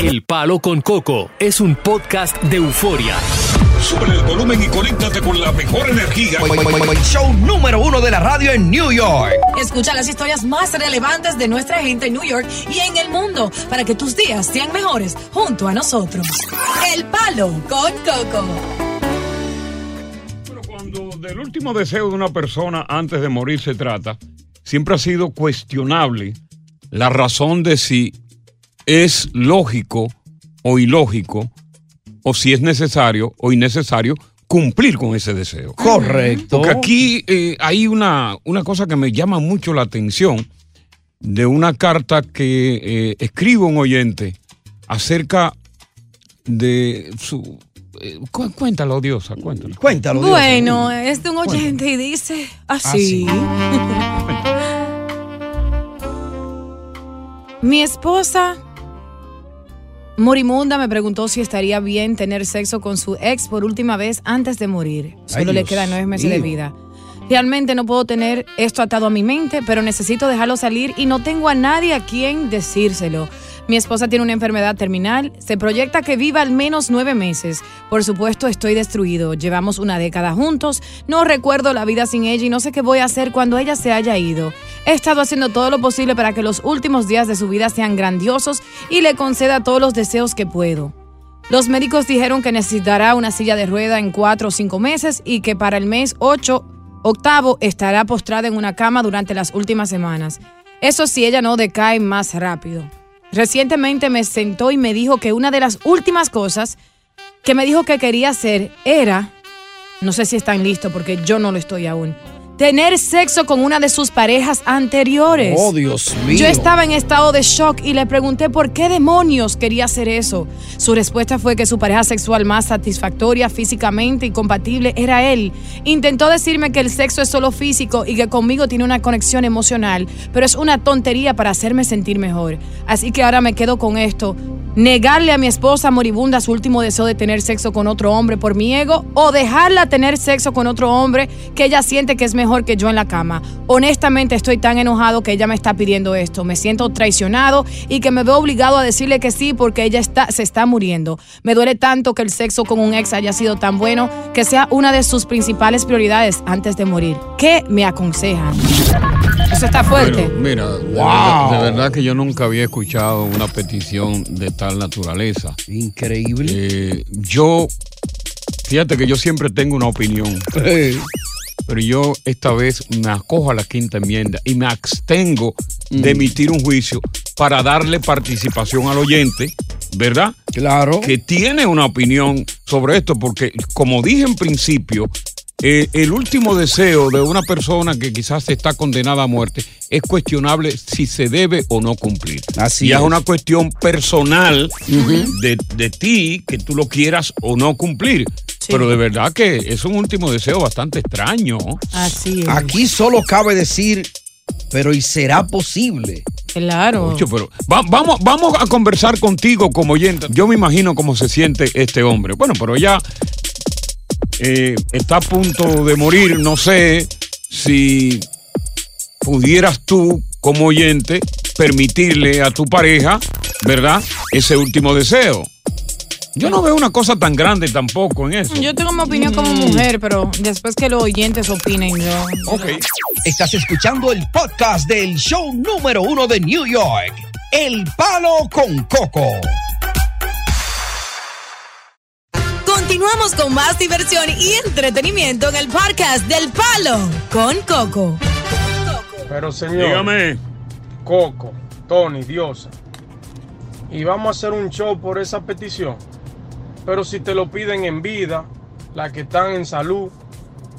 El Palo con Coco es un podcast de euforia. Sube el volumen y conéctate con la mejor energía. Show número uno de la radio en New York. Escucha las historias más relevantes de nuestra gente en New York y en el mundo para que tus días sean mejores junto a nosotros. El Palo con Coco. Bueno, cuando del último deseo de una persona antes de morir se trata, siempre ha sido cuestionable la razón de si es lógico o ilógico o si es necesario o innecesario cumplir con ese deseo. Correcto. Porque aquí eh, hay una, una cosa que me llama mucho la atención de una carta que eh, escribe un oyente acerca de su... eh, cu- cuéntalo, Diosa, cuéntalo. Cuéntalo. Dios. Bueno, es de un oyente y dice así. Mi esposa moribunda me preguntó si estaría bien tener sexo con su ex por última vez antes de morir. Solo le quedan nueve meses de vida. Realmente no puedo tener esto atado a mi mente, pero necesito dejarlo salir y no tengo a nadie a quien decírselo. Mi esposa tiene una enfermedad terminal, se proyecta que viva al menos nueve meses. Por supuesto, estoy destruido. Llevamos una década juntos, no recuerdo la vida sin ella y no sé qué voy a hacer cuando ella se haya ido. He estado haciendo todo lo posible para que los últimos días de su vida sean grandiosos y le conceda todos los deseos que puedo. Los médicos dijeron que necesitará una silla de rueda en cuatro o cinco meses y que para el mes 8, octavo estará postrada en una cama durante las últimas semanas. Eso si ella no decae más rápido. Recientemente me sentó y me dijo que una de las últimas cosas que me dijo que quería hacer era, no sé si están listos porque yo no lo estoy aún, tener sexo con una de sus parejas anteriores. Oh, Dios mío. Yo estaba en estado de shock y le pregunté por qué demonios quería hacer eso. Su respuesta fue que su pareja sexual más satisfactoria físicamente y compatible era él. Intentó decirme que el sexo es solo físico y que conmigo tiene una conexión emocional, pero es una tontería para hacerme sentir mejor. Así que ahora me quedo con esto. Negarle a mi esposa moribunda su último deseo de tener sexo con otro hombre por mi ego o dejarla tener sexo con otro hombre que ella siente que es mejor que yo en la cama. Honestamente estoy tan enojado que ella me está pidiendo esto. Me siento traicionado y que me veo obligado a decirle que sí porque ella está, se está muriendo. Me duele tanto que el sexo con un ex haya sido tan bueno que sea una de sus principales prioridades antes de morir. ¿Qué me aconsejan? Eso está fuerte. Bueno, mira, de, verdad, de verdad que yo nunca había escuchado una petición de tal naturaleza. Increíble. Eh, yo, fíjate que yo siempre tengo una opinión, pero yo esta vez me acojo a la quinta enmienda y me abstengo de emitir un juicio para darle participación al oyente, ¿verdad? Claro. Que tiene una opinión sobre esto, porque como dije en principio, eh, el último deseo de una persona que quizás está condenada a muerte es cuestionable si se debe o no cumplir. Así y es es. una cuestión personal de, de ti que tú lo quieras o no cumplir. Pero de verdad que es un último deseo bastante extraño. Así es. Aquí solo cabe decir, pero ¿y será posible? Claro. Mucho, pero va- vamos, vamos a conversar contigo como oyente. Yo me imagino cómo se siente este hombre. Bueno, pero ya eh, está a punto de morir. No sé si pudieras tú, como oyente, permitirle a tu pareja, ¿verdad? Ese último deseo. Yo no veo una cosa tan grande tampoco en eso. Yo tengo mi opinión como mujer, pero después que los oyentes opinen, yo. Ok. Estás escuchando el podcast del show número uno de New York. El Palo con Coco. Continuamos con más diversión y entretenimiento en el podcast del Palo con Coco. Pero señor, Dígame. Coco, Tony, Diosa. Y vamos a hacer un show por esa petición. Pero si te lo piden en vida, la que están en salud,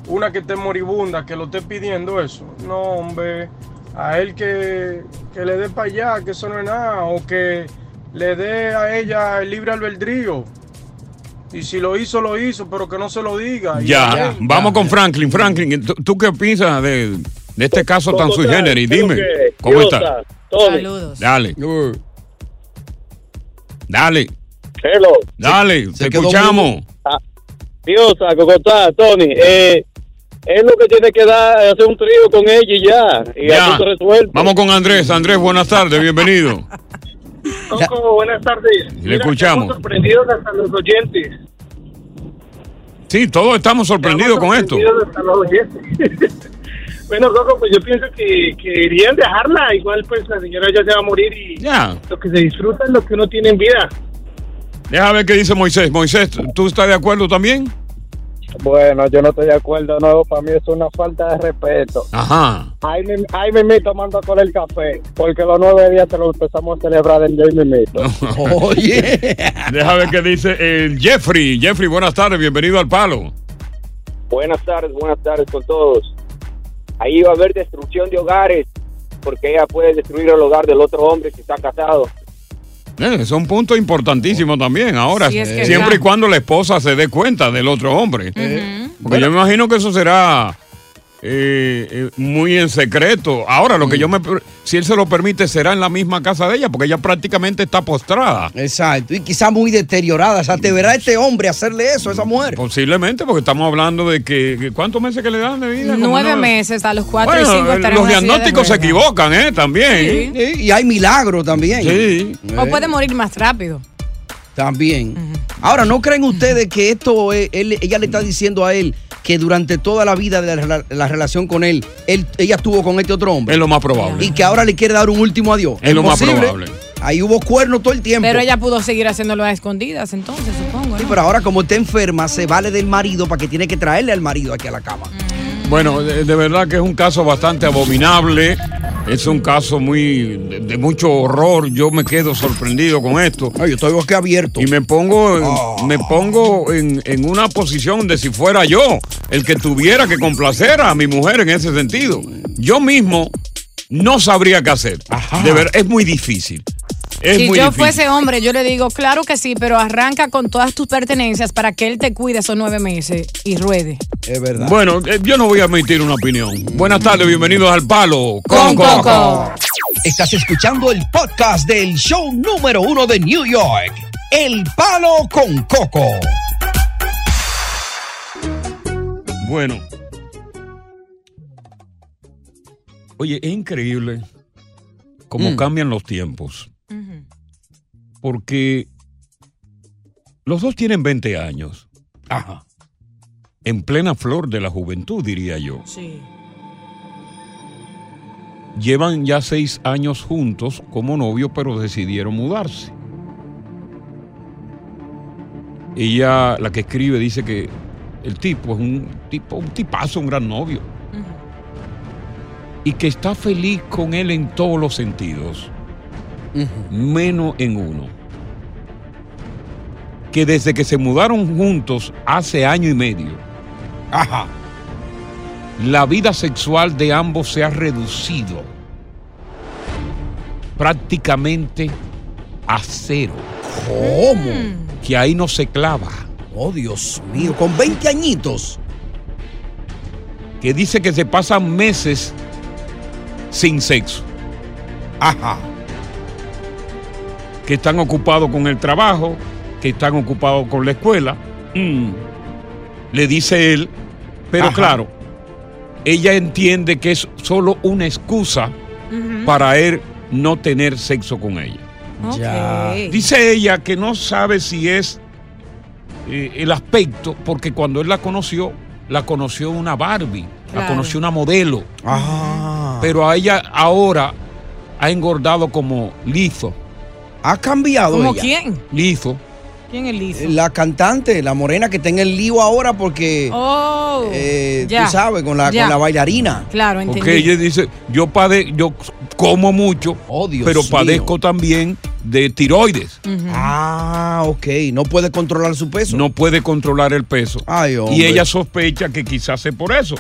una que esté moribunda, que lo esté pidiendo eso. No, hombre, a él que, que le dé para allá, que eso no es nada. O que le dé a ella el libre albedrío. Y si lo hizo, lo hizo, pero que no se lo diga. Ya, ya, vamos con Franklin. Franklin, ¿tú, tú qué piensas de, de este caso tan sui generis? Dime, ¿cómo está? Saludos. Dale, dale, Hello. dale, se te escuchamos. Diosa, Cocotá, Tony. Eh, es lo que tiene que dar, hacer un trío con ella y ya. Y Ya. resuelto. Vamos con Andrés. Andrés, buenas tardes, bienvenido. Coco, buenas tardes. Le escuchamos. estamos sorprendidos hasta los oyentes. Sí, todos estamos sorprendidos Estamos con esto. hasta los oyentes. bueno, Coco, pues yo pienso que, que deberían dejarla. Igual, pues la señora ya se va a morir y Ya. lo que se disfruta es lo que uno tiene en vida. Deja ver qué dice Moisés. Moisés, ¿tú estás de acuerdo también? Bueno, yo no estoy de acuerdo, no, para mí es una falta de respeto. Ajá. Ahí me, ahí me meto tomando con el café, porque los nueve días te lo empezamos a celebrar el día y me meto. Oye. Deja ver qué dice el Jeffrey. Jeffrey, buenas tardes, bienvenido al Palo. Buenas tardes, buenas tardes con todos. Ahí va a haber destrucción de hogares, porque ella puede destruir el hogar del otro hombre si está casado. Eh, es un punto importantísimo también. Ahora, Sí, es que siempre y cuando la esposa se dé cuenta del otro hombre. Porque yo me imagino que eso será eh, eh, muy en secreto. Ahora, lo que yo me. Si él se lo permite, será en la misma casa de ella, porque ella prácticamente está postrada. Exacto. Y quizá muy deteriorada. O sea, te verá este hombre hacerle eso a esa mujer. Posiblemente, porque estamos hablando de que. ¿Cuántos meses que le dan de vida? Nueve no- meses, a los cuatro Bueno, y cinco eh, los diagnósticos se equivocan, ¿eh? También. Sí, Y hay milagro también. Sí. O puede morir más rápido. También. Ahora, ¿no creen ustedes que esto, es- él- ella le está diciendo a él que durante toda la vida de la, rela- la relación con él, él, ella estuvo con este otro hombre? Es lo más probable. Y que ahora le quiere dar un último adiós. Es lo más probable. Ahí hubo cuernos todo el tiempo. Pero ella pudo seguir haciéndolo a escondidas, entonces, supongo. Sí, pero ahora como está enferma, se vale del marido para que tiene que traerle al marido aquí a la cama. Bueno, de, de verdad que es un caso bastante abominable. Es un caso muy de, de mucho horror. Yo me quedo sorprendido con esto. Ay, yo estoy bosque abierto. Y me pongo, en, Ah. me pongo en, en una posición de si fuera yo el que tuviera que complacer a mi mujer en ese sentido. Yo mismo no sabría qué hacer. Ajá. De verdad, es muy difícil. Es si muy yo difícil. fuese hombre, yo le digo, claro que sí, pero arranca con todas tus pertenencias para que él te cuide esos nueve meses y ruede. Es verdad. Bueno, eh, yo no voy a emitir una opinión. Buenas tardes, bienvenidos al Palo Con Coco. Estás escuchando el podcast del show número uno de New York, El Palo con Coco. Bueno. Oye, es increíble cómo Mm. cambian los tiempos. Porque los dos tienen 20 años. Ajá. En plena flor de la juventud, diría yo. Sí. Llevan ya seis años juntos como novios, pero decidieron mudarse. Ella, la que escribe, dice que el tipo es un tipo, un tipazo, un gran novio. Y que está feliz con él en todos los sentidos, menos en uno. Que desde que se mudaron juntos hace año y medio, Ajá. la vida sexual de ambos se ha reducido prácticamente a cero. ¿Cómo? Que ahí no se clava. Oh, Dios mío, con 20 añitos. Que dice que se pasan meses sin sexo. Ajá. Que están ocupados con el trabajo, que están ocupados con la escuela. Mm. Le dice él, pero Ajá. claro, ella entiende que es solo una excusa para él no tener sexo con ella. Dice ella que no sabe si es eh, el aspecto, porque cuando él la conoció, la conoció una Barbie, la conoció una modelo, Ah. pero a ella ahora ha engordado como lizo, ha cambiado ¿Cómo ella. quién? lizo. ¿Quién es liso? La cantante, la morena que está en el lío ahora porque, Oh, eh, ya. tú sabes, con la, Ya. con la bailarina. Claro, entendí. Porque ella dice, yo pade yo como mucho, Oh, Dios pero mío. padezco también de tiroides. Ah, ok. No puede controlar su peso. No puede controlar el peso. Ay, hombre. Y ella sospecha que quizás es por eso.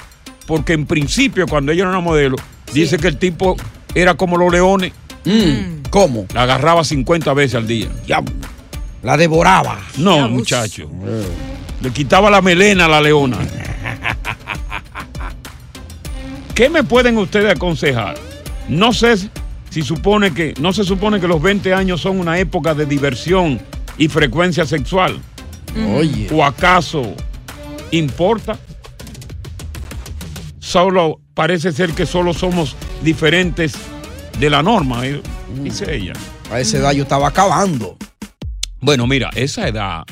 Porque en principio, cuando ella era una modelo, dice que el tipo era como los leones, Mm, ¿Cómo? la agarraba 50 veces al día. Ya, la devoraba. No, muchacho. Le quitaba la melena a la leona. ¿Qué me pueden ustedes aconsejar? No sé si supone que, no se supone que los 20 años son una época de diversión y frecuencia sexual. Oye. ¿O acaso importa? Solo parece ser que solo somos diferentes de la norma, eh, dice ella. A esa edad yo estaba acabando. Bueno, mira, esa edad.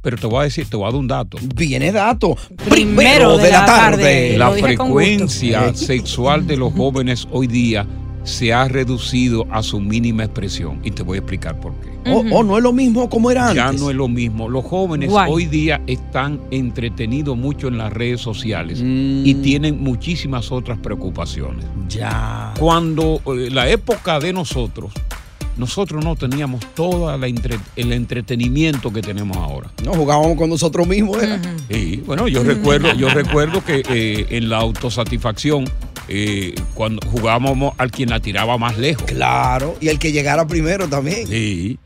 Pero te voy a decir, te voy a dar un dato. Viene dato. Primero de la tarde. La frecuencia sexual de los jóvenes hoy día se ha reducido a su mínima expresión. Y te voy a explicar por qué. O o no es lo mismo como era Ya antes. no es lo mismo. Los jóvenes Guay. hoy día están entretenidos mucho en las redes sociales Mm. y tienen muchísimas otras preocupaciones. Ya. Cuando eh, la época de nosotros, nosotros no teníamos todo el entretenimiento que tenemos ahora. No jugábamos con nosotros mismos. era. Sí, bueno, yo recuerdo, yo recuerdo que eh, en la autosatisfacción, eh, cuando jugábamos al quien la tiraba más lejos. Claro. Y el que llegara primero también. Sí.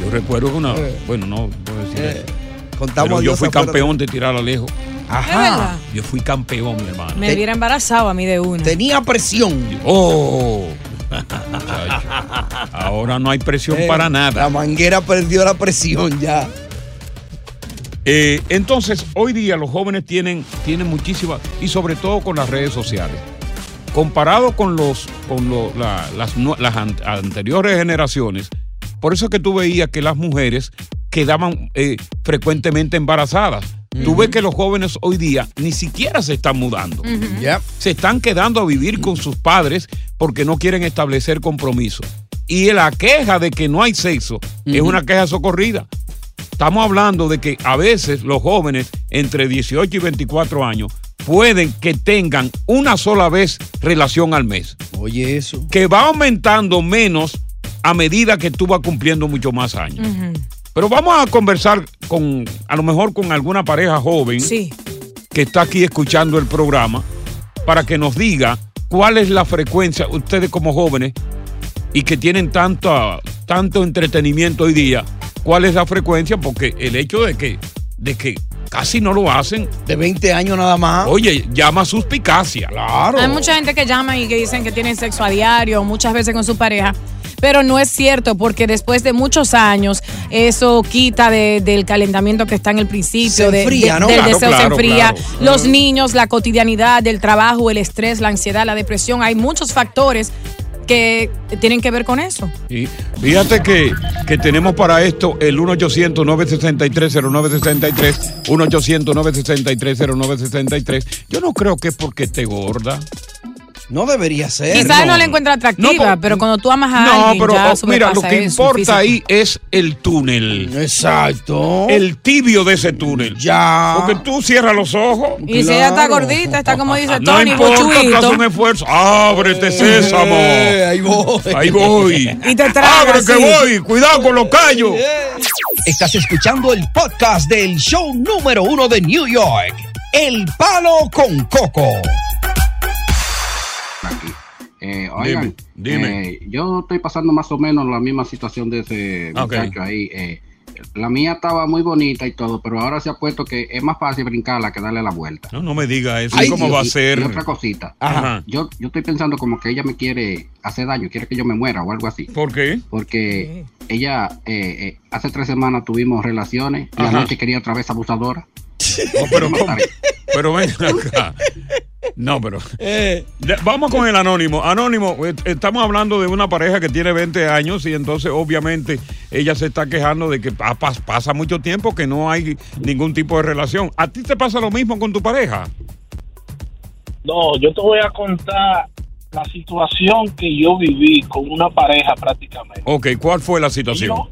Yo recuerdo que una. Eh. Bueno, no puedo decir Eh, eso. Contamos Pero yo fui campeón de tirar a lejos. Ajá. Yo fui campeón, mi hermano. Me hubiera embarazado a mí de una. Tenía presión. ¡Oh! Ahora no hay presión Eh, para La nada. manguera perdió la presión ya. Eh, entonces, hoy día los jóvenes tienen, tienen muchísimas, y sobre todo con las redes sociales. Comparado con, los, con lo- la- las, las an- anteriores generaciones, por eso es que tú veías que las mujeres quedaban eh, frecuentemente embarazadas. Tú ves que los jóvenes hoy día ni siquiera se están mudando. Ya. Se están quedando a vivir con sus padres porque no quieren establecer compromiso. Y la queja de que no hay sexo es una queja socorrida. Estamos hablando de que a veces los jóvenes entre 18 y 24 años pueden que tengan una sola vez relación al mes, Oye, eso. que va aumentando menos a medida que tú vas cumpliendo mucho más años. Pero vamos a conversar con, a lo mejor con alguna pareja joven Sí. que está aquí escuchando el programa para que nos diga cuál es la frecuencia, ustedes como jóvenes y que tienen tanto, tanto entretenimiento hoy día, cuál es la frecuencia, porque el hecho de que, de que casi no lo hacen, De 20 años nada más. oye, llama suspicacia. Claro. Hay mucha gente que llama y que dicen que tienen sexo a diario, muchas veces con su pareja. Pero no es cierto, porque después de muchos años, eso quita de- del calentamiento que está en el principio, Se de- enfría, de- ¿no? del Claro, deseo se enfría. claro. Los niños, la cotidianidad del trabajo, el estrés, la ansiedad, la depresión, hay muchos factores que tienen que ver con eso. Y fíjate que, que tenemos para esto el 1-800-963-0963, 1-800-963-0963. Yo no creo que es porque te gorda. No debería ser. Quizás no, no. la encuentra atractiva, No, pero cuando tú amas a No, alguien, pero ya oh, mira, lo que importa ahí es el túnel. Exacto. El tibio de ese túnel. Ya. Porque tú cierras los ojos. Y si ella está gordita, está como dice No Tony, importa, tú un esfuerzo. Ábrete, sésamo. Eh, ahí voy. Ahí voy. Y te Abre que voy. Cuidado con los callos. Estás escuchando el podcast del show número uno de New York. El Palo con Coco. Aquí. Eh, oigan, Dime, dime. eh, yo estoy pasando más o menos la misma situación de ese muchacho ahí. eh, la mía estaba muy bonita y todo, pero ahora se ha puesto que es más fácil brincarla que darle la vuelta. No, no me diga eso. Ay, ¿Cómo Dios, va a ser? Y otra cosita. Ajá. Yo, yo estoy pensando como que ella me quiere hacer daño, quiere que yo me muera o algo así. ¿Por qué? Porque ella, eh, eh, hace tres semanas tuvimos relaciones y anoche quería otra vez abusadora. No, pero, pero ven acá. No, pero. Eh, Vamos con el anónimo. Anónimo, estamos hablando de una pareja que tiene 20 años y entonces obviamente ella se está quejando de que pa- pas- pasa mucho tiempo que no hay ningún tipo de relación. ¿A ti te pasa lo mismo con tu pareja? No, yo te voy a contar la situación que yo viví con una pareja prácticamente. Ok, ¿cuál fue la situación? Yo-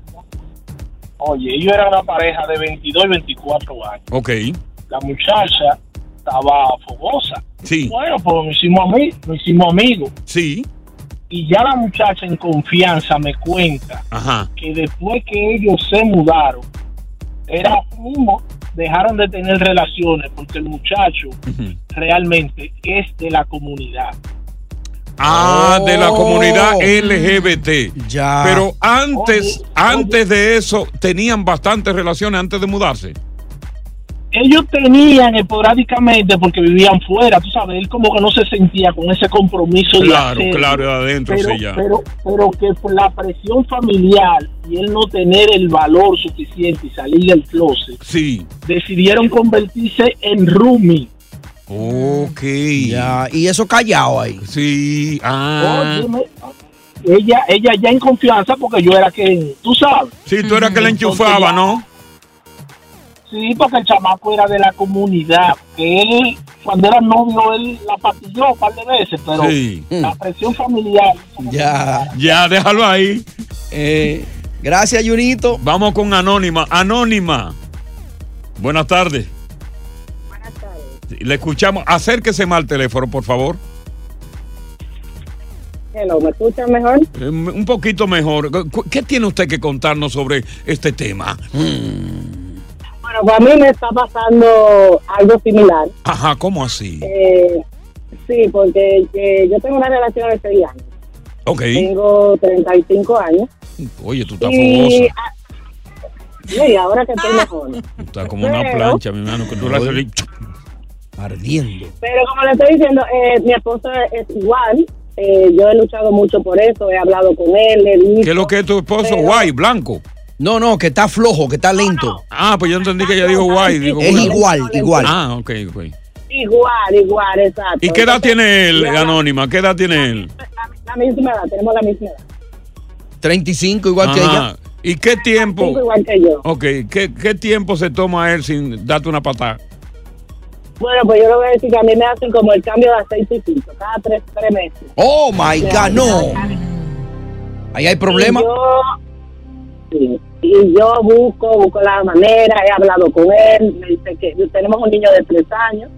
oye, ellos eran una pareja de 22 y 24 años. Ok, La muchacha estaba fogosa. sí, Bueno, pues nos hicimos, ami- nos hicimos amigos. sí, Y ya la muchacha en confianza me cuenta ajá. que después que ellos se mudaron, era mismo, dejaron de tener relaciones porque el muchacho realmente es de la comunidad. Ah, de la Oh. comunidad LGBT. ya. Pero antes, Oye, antes de eso, tenían bastantes relaciones antes de mudarse. Ellos tenían esporádicamente porque vivían fuera, tú sabes, él como que no se sentía con ese compromiso de Claro, hacerlo. claro, adentro pero, sí ya. pero, pero que por la presión familiar y él no tener el valor suficiente y salir del closet, Sí. decidieron convertirse en roomie. Ok. ya. Y eso callado ahí. Sí. Ah. Óyeme, ella, ella ya en confianza porque yo era que, tú sabes. Sí, tú eras que la enchufaba, ¿no? Sí, porque el chamaco era de la comunidad. Que él, cuando era novio, él la patilló un par de veces, pero Sí. la presión familiar. Ya. Ya, déjalo ahí. Eh, gracias, Junito. Vamos con Anónima. Anónima. Buenas tardes. Buenas tardes. Le escuchamos. Acérquese más al teléfono, por favor. Hello, ¿me escuchan mejor? Eh, Un poquito mejor. ¿Qué tiene usted que contarnos sobre este tema? Bueno, pues a mí me está pasando algo similar. Ajá, ¿cómo así? Eh, sí, porque eh, yo tengo una relación de 6 años. Ok. Tengo 35 años. Oye, tú estás Y, ah, sí, ahora que estoy mejor. Tú estás como una plancha, mi hermano, que tú la haces Ardiendo. Pero como le estoy diciendo, eh, mi esposo es igual. Eh, yo he luchado mucho por eso, he hablado con él, le he dicho. ¿Qué es lo que es tu esposo? Pero- Guay, blanco. No, no, que está flojo, que está lento. Ah, pues yo entendí que ella dijo guay. Digo, Es bueno. igual, igual. Ah, ok, ok. Igual, igual, exacto. ¿Y qué edad tiene él, Anónima? ¿Qué edad tiene él? La misma edad, tenemos la misma edad. 35 igual que ella. ¿Y qué tiempo? Cinco igual que yo. Ok, ¿qué, qué tiempo se toma él sin darte una patada? Bueno, pues yo le voy a decir que a mí me hacen como el cambio de aceite y piso, cada tres, tres meses. Oh my God, no. Ahí hay problema. Y yo, sí, y yo busco, busco la manera, he hablado con él, me dice que tenemos un niño de tres años,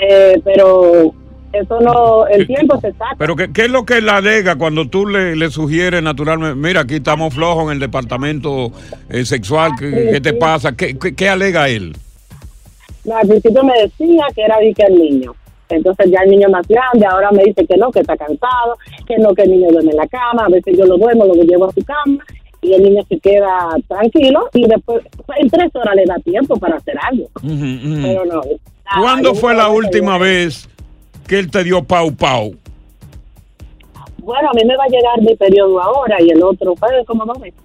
eh, pero eso no, el tiempo se saca. Pero ¿qué, qué es lo que él alega cuando tú le, le sugieres naturalmente? Mira, aquí estamos flojos en el departamento eh, sexual, ¿qué, qué te pasa? ¿Qué, qué, qué alega él? No, al principio me decía que era de que el niño. Entonces ya el niño más grande, ahora me dice que no, que está cansado, que no, que el niño duerme en la cama, a veces yo lo duermo, lo llevo a su cama y el niño se queda tranquilo y después en tres horas le da tiempo para hacer algo. Pero no. ¿Cuándo fue la última vez que él te dio pau pau? Bueno, a mí me va a llegar mi periodo ahora y el otro fue como dos meses.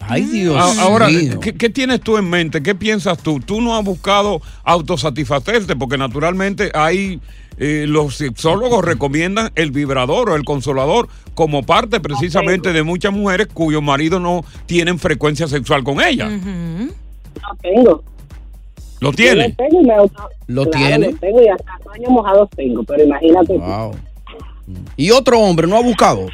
Ay, Dios A- Ahora, mío. ¿qué, qué tienes tú en mente? ¿Qué piensas tú? Tú no has buscado autosatisfacerte porque naturalmente hay... eh, los sexólogos recomiendan el vibrador o el consolador como parte precisamente de muchas mujeres cuyos maridos no tienen frecuencia sexual con ellas. No tengo. ¿Lo tiene? lo tengo y me auto- ¿Lo Claro, tiene? Lo tengo y hasta sueños mojados tengo, pero imagínate. Wow. Y otro hombre no ha buscado.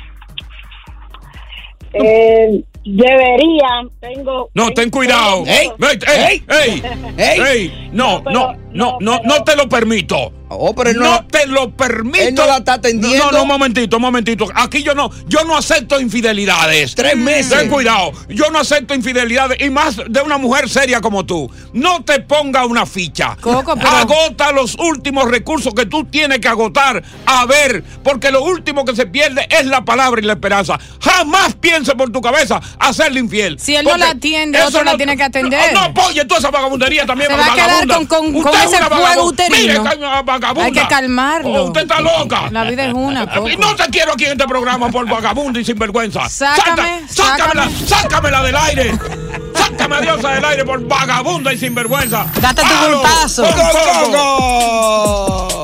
Eh, deberían, tengo. No, ten cuidado. ¡Ey! ¡Ey! ¡Ey! ¡Ey! ¡Ey! ¡Ey! No, No, no, pero- no, no, no, no te lo permito. Oh, pero él no, No te lo permito. Él no la está atendiendo. No, no, un momentito, un momentito. Aquí yo no, yo no acepto infidelidades. Tres meses. Ten cuidado. Yo no acepto infidelidades y más de una mujer seria como tú. No te ponga una ficha. Coco, pero- Agota los últimos recursos que tú tienes que agotar. A ver, porque lo último que se pierde es la palabra y la esperanza. Jamás piense por tu cabeza hacerle infiel. Si él no la atiende, eso otro la tiene que atender. No, no apoye toda esa vagabundería también. Se va a quedar con- con- Usted con es ese vagabunda. uterino. Mire, vagabunda. Hay que calmarlo. Oh, Usted está loca. La vida es una, Coco. No te quiero aquí en este programa por vagabundo y sinvergüenza. Sácame, sácamela, sácame. sácamela del aire. Sácame a diosa del aire por vagabunda y sinvergüenza. Date tu ¡Palo!